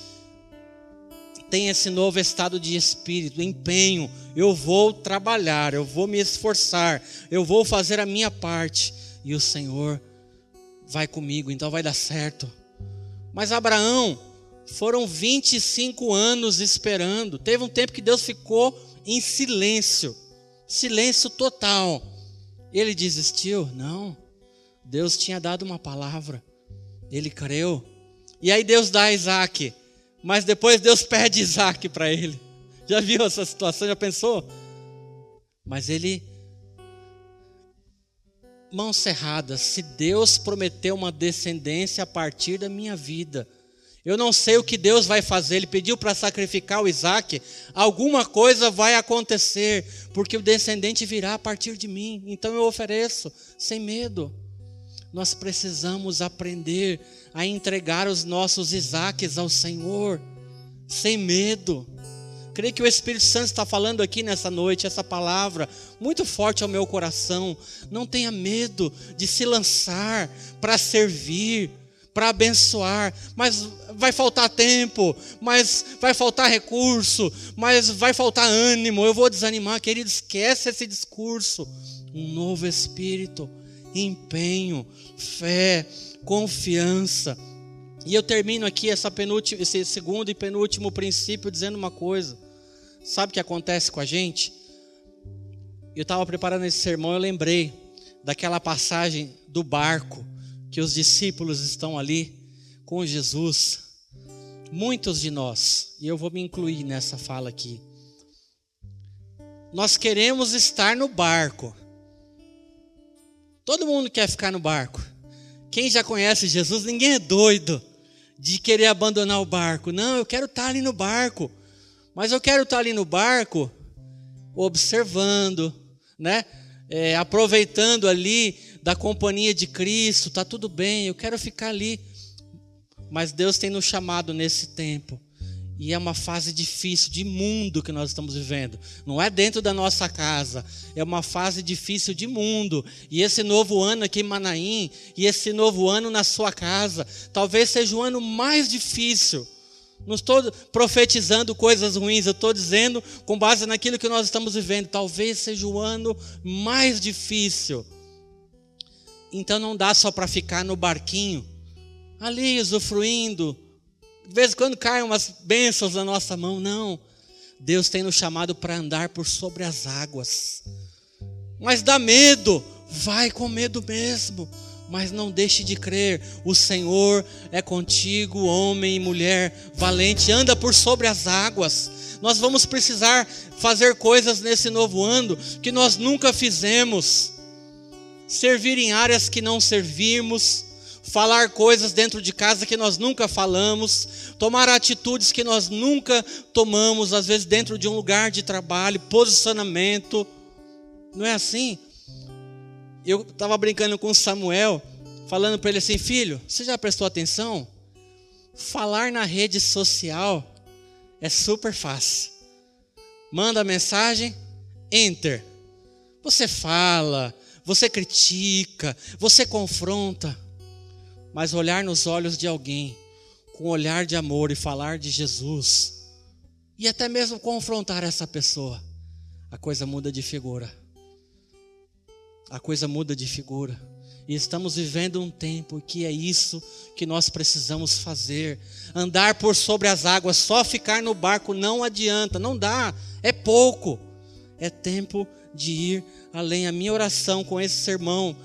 Tem esse novo estado de espírito, empenho. Eu vou trabalhar, eu vou me esforçar, eu vou fazer a minha parte. E o Senhor vai comigo, então vai dar certo. Mas Abraão, foram 25 anos esperando. Teve um tempo que Deus ficou em silêncio silêncio total. Ele desistiu? Não. Deus tinha dado uma palavra. Ele creu. E aí Deus dá Isaac. Mas depois Deus pede Isaac para ele. (laughs) Já viu essa situação? Já pensou? Mas ele. Mãos cerradas. Se Deus prometeu uma descendência a partir da minha vida, Eu não sei o que Deus vai fazer. Ele pediu para sacrificar o Isaac. Alguma coisa vai acontecer, porque o descendente virá a partir de mim. Então eu ofereço, sem medo. Nós precisamos aprender a entregar os nossos Isaques ao Senhor, sem medo. Creio que o Espírito Santo está falando aqui nessa noite, essa palavra muito forte ao meu coração. Não tenha medo de se lançar para servir para abençoar, mas vai faltar tempo, mas vai faltar recurso, mas vai faltar ânimo, eu vou desanimar, querido, esquece esse discurso. Um novo espírito, empenho, fé, confiança. E eu termino aqui essa penúltima, esse segundo e penúltimo princípio dizendo uma coisa. Sabe o que acontece com a gente? Eu estava preparando esse sermão, eu lembrei daquela passagem do barco que os discípulos estão ali com Jesus, muitos de nós, e eu vou me incluir nessa fala aqui, nós queremos estar no barco. Todo mundo quer ficar no barco. Quem já conhece Jesus, ninguém é doido de querer abandonar o barco. Não, eu quero estar ali no barco. Mas eu quero estar ali no barco observando, né? É, aproveitando ali da companhia de Cristo, tá tudo bem, eu quero ficar ali. Mas Deus tem nos chamado nesse tempo. E é uma fase difícil de mundo que nós estamos vivendo. Não é dentro da nossa casa, é uma fase difícil de mundo. E esse novo ano aqui em Manaim, e esse novo ano na sua casa, talvez seja o ano mais difícil. Não estou profetizando coisas ruins, eu estou dizendo com base naquilo que nós estamos vivendo. Talvez seja o ano mais difícil então não dá só para ficar no barquinho, ali usufruindo. De vez em quando caem umas bênçãos na nossa mão, não. Deus tem nos chamado para andar por sobre as águas. Mas dá medo, vai com medo mesmo. Mas não deixe de crer, o Senhor é contigo, homem e mulher valente, anda por sobre as águas. Nós vamos precisar fazer coisas nesse novo ano que nós nunca fizemos servir em áreas que não servimos, falar coisas dentro de casa que nós nunca falamos, tomar atitudes que nós nunca tomamos, às vezes dentro de um lugar de trabalho, posicionamento. Não é assim? Eu estava brincando com Samuel, falando para ele assim: filho, você já prestou atenção? Falar na rede social é super fácil. Manda mensagem, enter. Você fala, você critica, você confronta, mas olhar nos olhos de alguém com um olhar de amor e falar de Jesus, e até mesmo confrontar essa pessoa, a coisa muda de figura. A coisa muda de figura. E estamos vivendo um tempo que é isso que nós precisamos fazer. Andar por sobre as águas, só ficar no barco não adianta, não dá, é pouco. É tempo de ir além. A minha oração com esse sermão,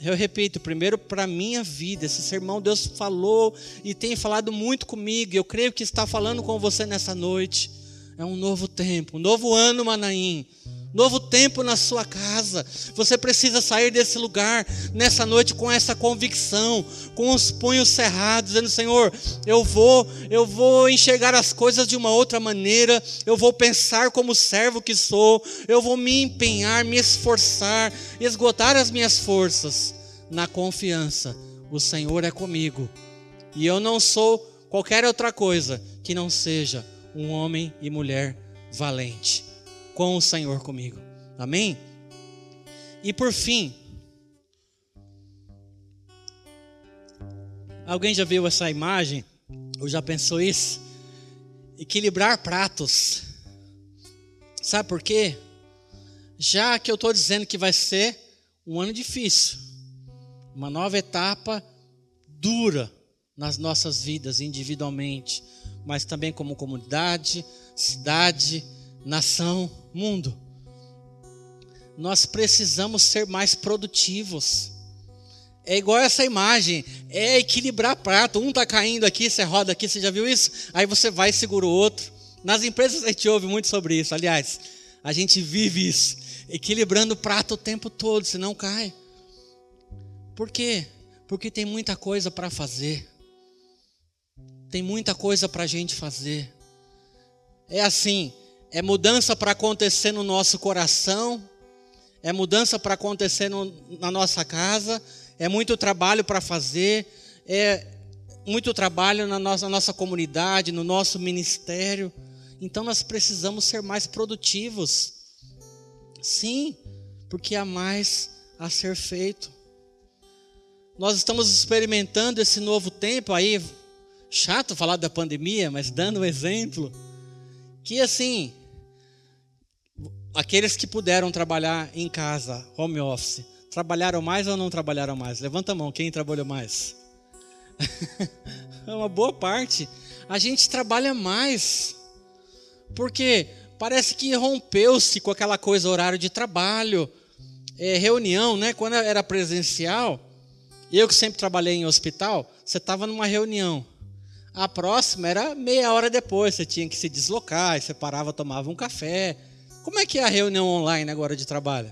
eu repito, primeiro para a minha vida, esse sermão Deus falou e tem falado muito comigo. Eu creio que está falando com você nessa noite. É um novo tempo, um novo ano, Manaim novo tempo na sua casa. Você precisa sair desse lugar nessa noite com essa convicção, com os punhos cerrados, dizendo: Senhor, eu vou, eu vou enxergar as coisas de uma outra maneira, eu vou pensar como servo que sou, eu vou me empenhar, me esforçar, esgotar as minhas forças na confiança. O Senhor é comigo. E eu não sou qualquer outra coisa que não seja um homem e mulher valente com o Senhor comigo. Amém? E por fim, alguém já viu essa imagem? Ou já pensou isso? Equilibrar pratos. Sabe por quê? Já que eu estou dizendo que vai ser um ano difícil, uma nova etapa dura nas nossas vidas individualmente, mas também como comunidade, cidade, nação, mundo. Nós precisamos ser mais produtivos. É igual essa imagem, é equilibrar prato. Um está caindo aqui, você roda aqui, você já viu isso? Aí você vai e segura o outro. Nas empresas a gente ouve muito sobre isso. Aliás, a gente vive isso. Equilibrando o prato o tempo todo, senão cai. Por quê? Porque tem muita coisa para fazer. Tem muita coisa para a gente fazer. É assim, é mudança para acontecer no nosso coração, é mudança para acontecer no, na nossa casa, é muito trabalho para fazer, é muito trabalho na nossa, na nossa comunidade, no nosso ministério. Então nós precisamos ser mais produtivos. Sim, porque há mais a ser feito. Nós estamos experimentando esse novo tempo aí, chato falar da pandemia, mas dando um exemplo, que assim, aqueles que puderam trabalhar em casa, home office, trabalharam mais ou não trabalharam mais? Levanta a mão, quem trabalhou mais? é (laughs) uma boa parte. A gente trabalha mais. Porque parece que rompeu-se com aquela coisa horário de trabalho, é, reunião, né? Quando era presencial, eu que sempre trabalhei em hospital, você estava numa reunião. A próxima era meia hora depois, você tinha que se deslocar, você parava, tomava um café. Como é que é a reunião online agora de trabalho?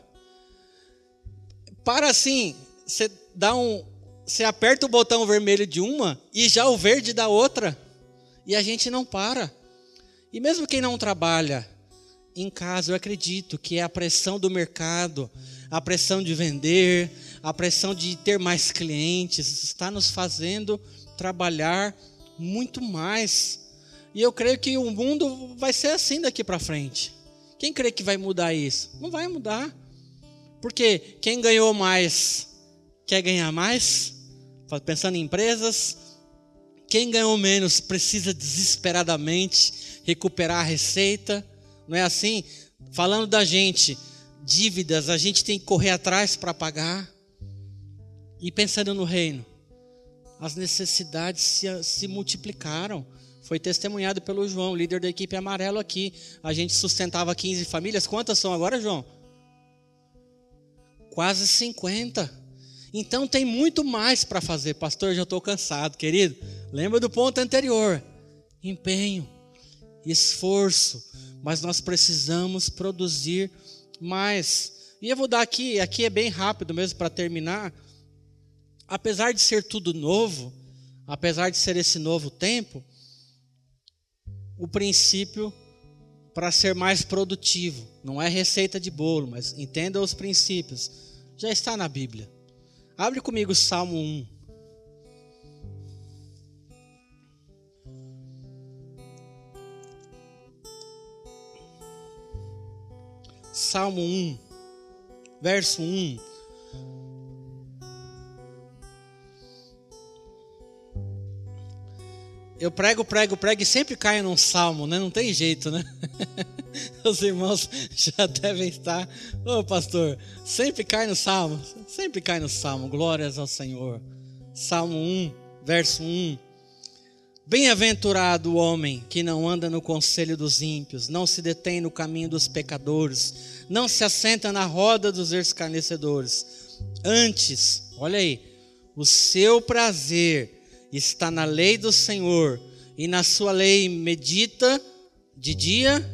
Para assim, você dá um, você aperta o botão vermelho de uma e já o verde da outra. E a gente não para. E mesmo quem não trabalha em casa, eu acredito que é a pressão do mercado, a pressão de vender, a pressão de ter mais clientes, está nos fazendo trabalhar muito mais. E eu creio que o mundo vai ser assim daqui para frente. Quem crê que vai mudar isso? Não vai mudar. Porque quem ganhou mais quer ganhar mais? Pensando em empresas, quem ganhou menos precisa desesperadamente recuperar a receita, não é assim? Falando da gente, dívidas, a gente tem que correr atrás para pagar. E pensando no reino, as necessidades se, se multiplicaram. Foi testemunhado pelo João, líder da equipe amarelo aqui. A gente sustentava 15 famílias. Quantas são agora, João? Quase 50. Então tem muito mais para fazer. Pastor, já estou cansado, querido. Lembra do ponto anterior: empenho, esforço. Mas nós precisamos produzir mais. E eu vou dar aqui, aqui é bem rápido mesmo para terminar. Apesar de ser tudo novo, apesar de ser esse novo tempo, o princípio para ser mais produtivo, não é receita de bolo, mas entenda os princípios, já está na Bíblia. Abre comigo o Salmo 1. Salmo 1, verso 1. Eu prego, prego, prego e sempre caio num salmo, né? Não tem jeito, né? (laughs) Os irmãos já devem estar. Ô pastor, sempre cai no salmo. Sempre cai no salmo. Glórias ao Senhor. Salmo 1, verso 1. Bem-aventurado o homem que não anda no conselho dos ímpios, não se detém no caminho dos pecadores, não se assenta na roda dos escarnecedores. Antes, olha aí, o seu prazer está na lei do Senhor, e na sua lei medita de dia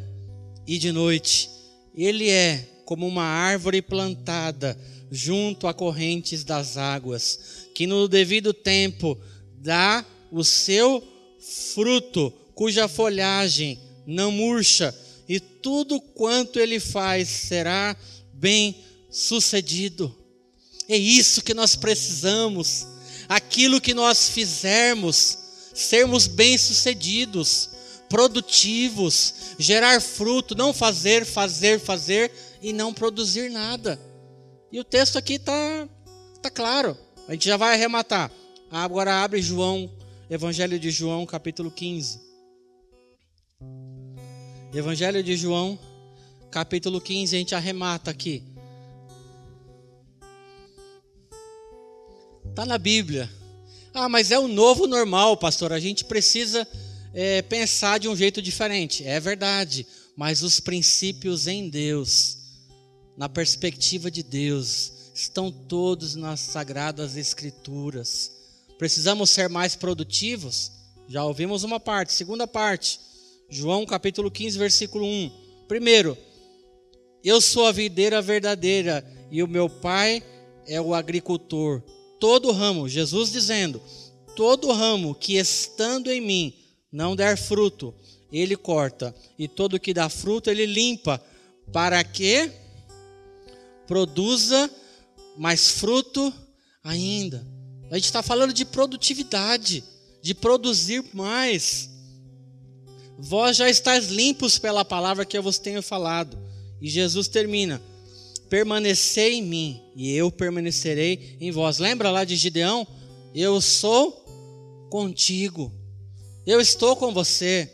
e de noite. Ele é como uma árvore plantada junto a correntes das águas, que no devido tempo dá o seu fruto, cuja folhagem não murcha, e tudo quanto ele faz será bem sucedido. É isso que nós precisamos. Aquilo que nós fizermos, sermos bem-sucedidos, produtivos, gerar fruto, não fazer, fazer, fazer e não produzir nada. E o texto aqui está tá claro. A gente já vai arrematar. Agora abre João Evangelho de João, capítulo 15. Evangelho de João, capítulo 15, a gente arremata aqui. Está na Bíblia. Ah, mas é o novo normal, pastor. A gente precisa é, pensar de um jeito diferente. É verdade. Mas os princípios em Deus, na perspectiva de Deus, estão todos nas sagradas Escrituras. Precisamos ser mais produtivos? Já ouvimos uma parte. Segunda parte, João capítulo 15, versículo 1. Primeiro, eu sou a videira verdadeira e o meu pai é o agricultor. Todo ramo, Jesus dizendo, Todo ramo que estando em mim não der fruto, ele corta, e todo que dá fruto ele limpa, para que produza mais fruto ainda. A gente está falando de produtividade, de produzir mais. Vós já estáis limpos pela palavra que eu vos tenho falado. E Jesus termina: permanecei em mim, e eu permanecerei em vós. Lembra lá de Gideão? Eu sou contigo, eu estou com você.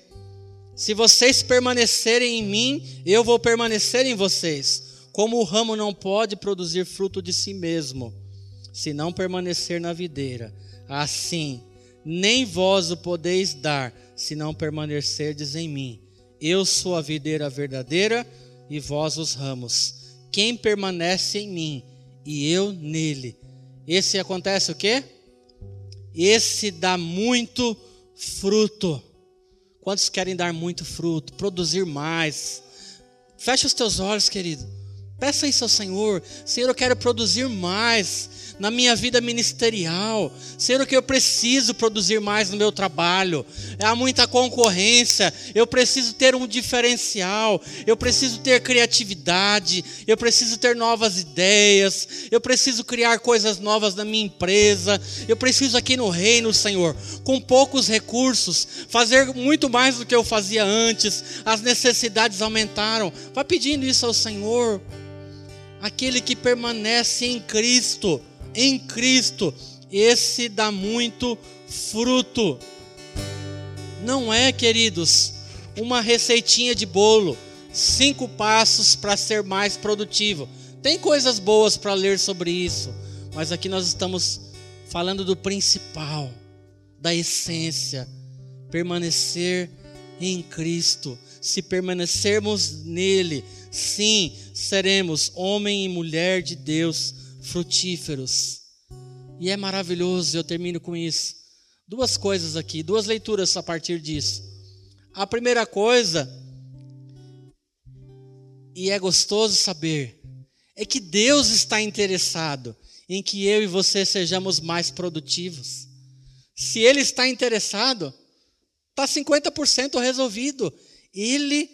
Se vocês permanecerem em mim, eu vou permanecer em vocês. Como o ramo não pode produzir fruto de si mesmo, se não permanecer na videira, assim nem vós o podeis dar, se não permanecerdes em mim. Eu sou a videira verdadeira e vós os ramos. Quem permanece em mim e eu nele, esse acontece o quê? Esse dá muito fruto. Quantos querem dar muito fruto, produzir mais? Feche os teus olhos, querido. Peça isso ao Senhor. Senhor, eu quero produzir mais na minha vida ministerial. Senhor, que eu preciso produzir mais no meu trabalho. Há muita concorrência. Eu preciso ter um diferencial. Eu preciso ter criatividade. Eu preciso ter novas ideias. Eu preciso criar coisas novas na minha empresa. Eu preciso aqui no reino, Senhor, com poucos recursos, fazer muito mais do que eu fazia antes. As necessidades aumentaram. Vá pedindo isso ao Senhor aquele que permanece em Cristo, em Cristo, esse dá muito fruto. Não é, queridos, uma receitinha de bolo, cinco passos para ser mais produtivo. Tem coisas boas para ler sobre isso, mas aqui nós estamos falando do principal, da essência, permanecer em Cristo. Se permanecermos nele, sim, seremos homem e mulher de Deus frutíferos. E é maravilhoso, eu termino com isso. Duas coisas aqui, duas leituras a partir disso. A primeira coisa, e é gostoso saber, é que Deus está interessado em que eu e você sejamos mais produtivos. Se Ele está interessado, está 50% resolvido. Ele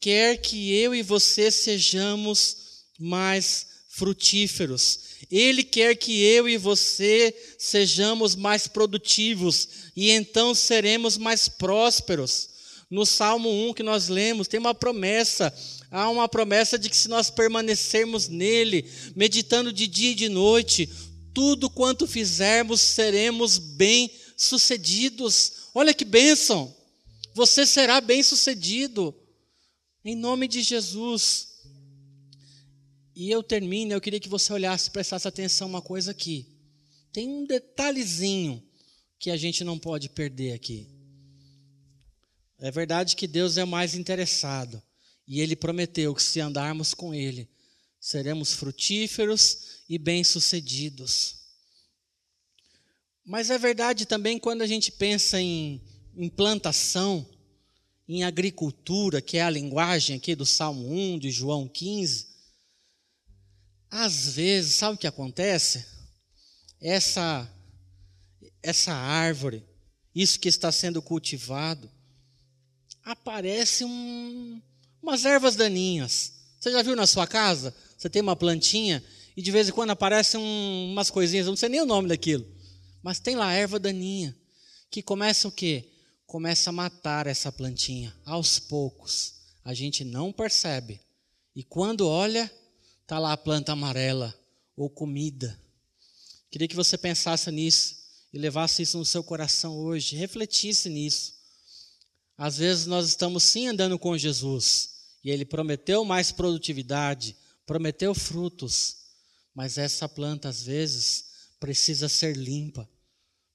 quer que eu e você sejamos mais frutíferos. Ele quer que eu e você sejamos mais produtivos e então seremos mais prósperos. No Salmo 1 que nós lemos, tem uma promessa. Há uma promessa de que se nós permanecermos nele, meditando de dia e de noite, tudo quanto fizermos seremos bem-sucedidos. Olha que bênção! Você será bem-sucedido. Em nome de Jesus. E eu termino, eu queria que você olhasse, prestasse atenção uma coisa aqui. Tem um detalhezinho que a gente não pode perder aqui. É verdade que Deus é mais interessado. E Ele prometeu que se andarmos com Ele, seremos frutíferos e bem-sucedidos. Mas é verdade também quando a gente pensa em, em plantação, em agricultura, que é a linguagem aqui do Salmo 1, de João 15, às vezes, sabe o que acontece? Essa essa árvore, isso que está sendo cultivado, aparece um, umas ervas daninhas. Você já viu na sua casa? Você tem uma plantinha e de vez em quando aparecem um, umas coisinhas, não sei nem o nome daquilo, mas tem lá erva daninha que começa o quê? Começa a matar essa plantinha aos poucos. A gente não percebe. E quando olha, Está lá a planta amarela ou comida. Queria que você pensasse nisso e levasse isso no seu coração hoje, refletisse nisso. Às vezes nós estamos sim andando com Jesus e ele prometeu mais produtividade, prometeu frutos, mas essa planta às vezes precisa ser limpa,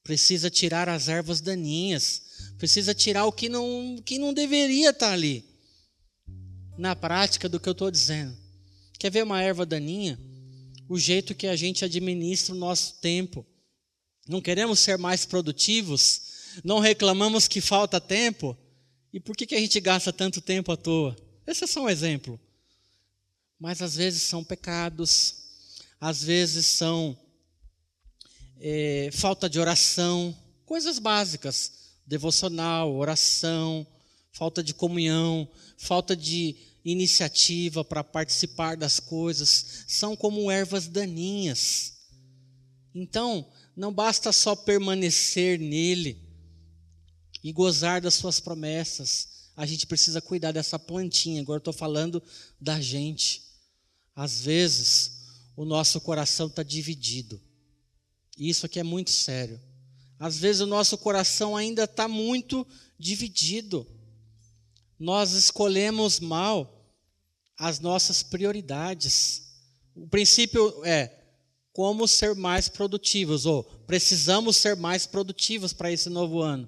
precisa tirar as ervas daninhas, precisa tirar o que não, que não deveria estar ali. Na prática do que eu estou dizendo. Quer ver uma erva daninha? O jeito que a gente administra o nosso tempo. Não queremos ser mais produtivos? Não reclamamos que falta tempo? E por que, que a gente gasta tanto tempo à toa? Esse é só um exemplo. Mas às vezes são pecados, às vezes são é, falta de oração, Coisas básicas: devocional, oração, falta de comunhão, falta de iniciativa para participar das coisas, são como ervas daninhas. Então, não basta só permanecer nele e gozar das suas promessas, a gente precisa cuidar dessa plantinha. Agora estou falando da gente. Às vezes, o nosso coração está dividido. Isso aqui é muito sério. Às vezes, o nosso coração ainda está muito dividido. Nós escolhemos mal as nossas prioridades. O princípio é como ser mais produtivos, ou precisamos ser mais produtivos para esse novo ano.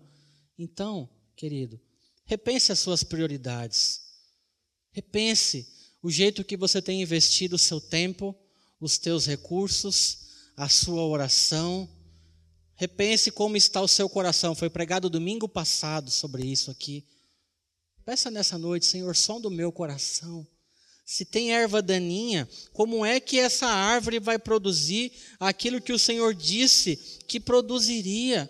Então, querido, repense as suas prioridades. Repense o jeito que você tem investido o seu tempo, os teus recursos, a sua oração. Repense como está o seu coração. Foi pregado domingo passado sobre isso aqui. Peça nessa noite, Senhor, som do meu coração. Se tem erva daninha, como é que essa árvore vai produzir aquilo que o Senhor disse que produziria?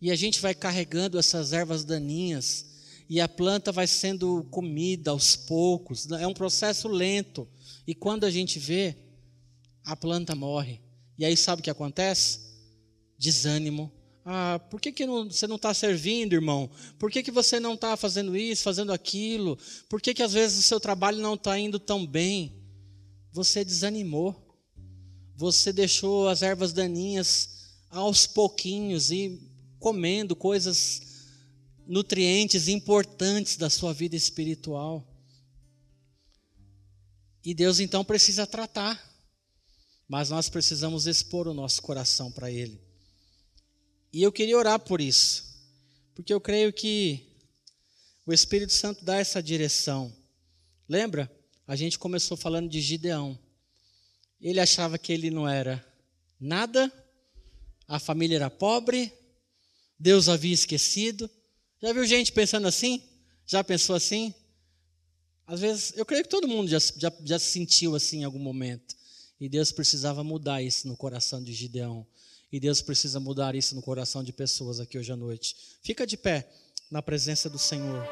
E a gente vai carregando essas ervas daninhas e a planta vai sendo comida aos poucos. É um processo lento. E quando a gente vê, a planta morre. E aí sabe o que acontece? Desânimo. Ah, por que, que não, você não está servindo, irmão? Por que, que você não está fazendo isso, fazendo aquilo? Por que, que às vezes o seu trabalho não está indo tão bem? Você desanimou. Você deixou as ervas daninhas aos pouquinhos e comendo coisas nutrientes importantes da sua vida espiritual. E Deus então precisa tratar, mas nós precisamos expor o nosso coração para Ele. E eu queria orar por isso, porque eu creio que o Espírito Santo dá essa direção. Lembra? A gente começou falando de Gideão. Ele achava que ele não era nada, a família era pobre, Deus havia esquecido. Já viu gente pensando assim? Já pensou assim? Às vezes, eu creio que todo mundo já, já, já sentiu assim em algum momento. E Deus precisava mudar isso no coração de Gideão. E Deus precisa mudar isso no coração de pessoas aqui hoje à noite. Fica de pé na presença do Senhor.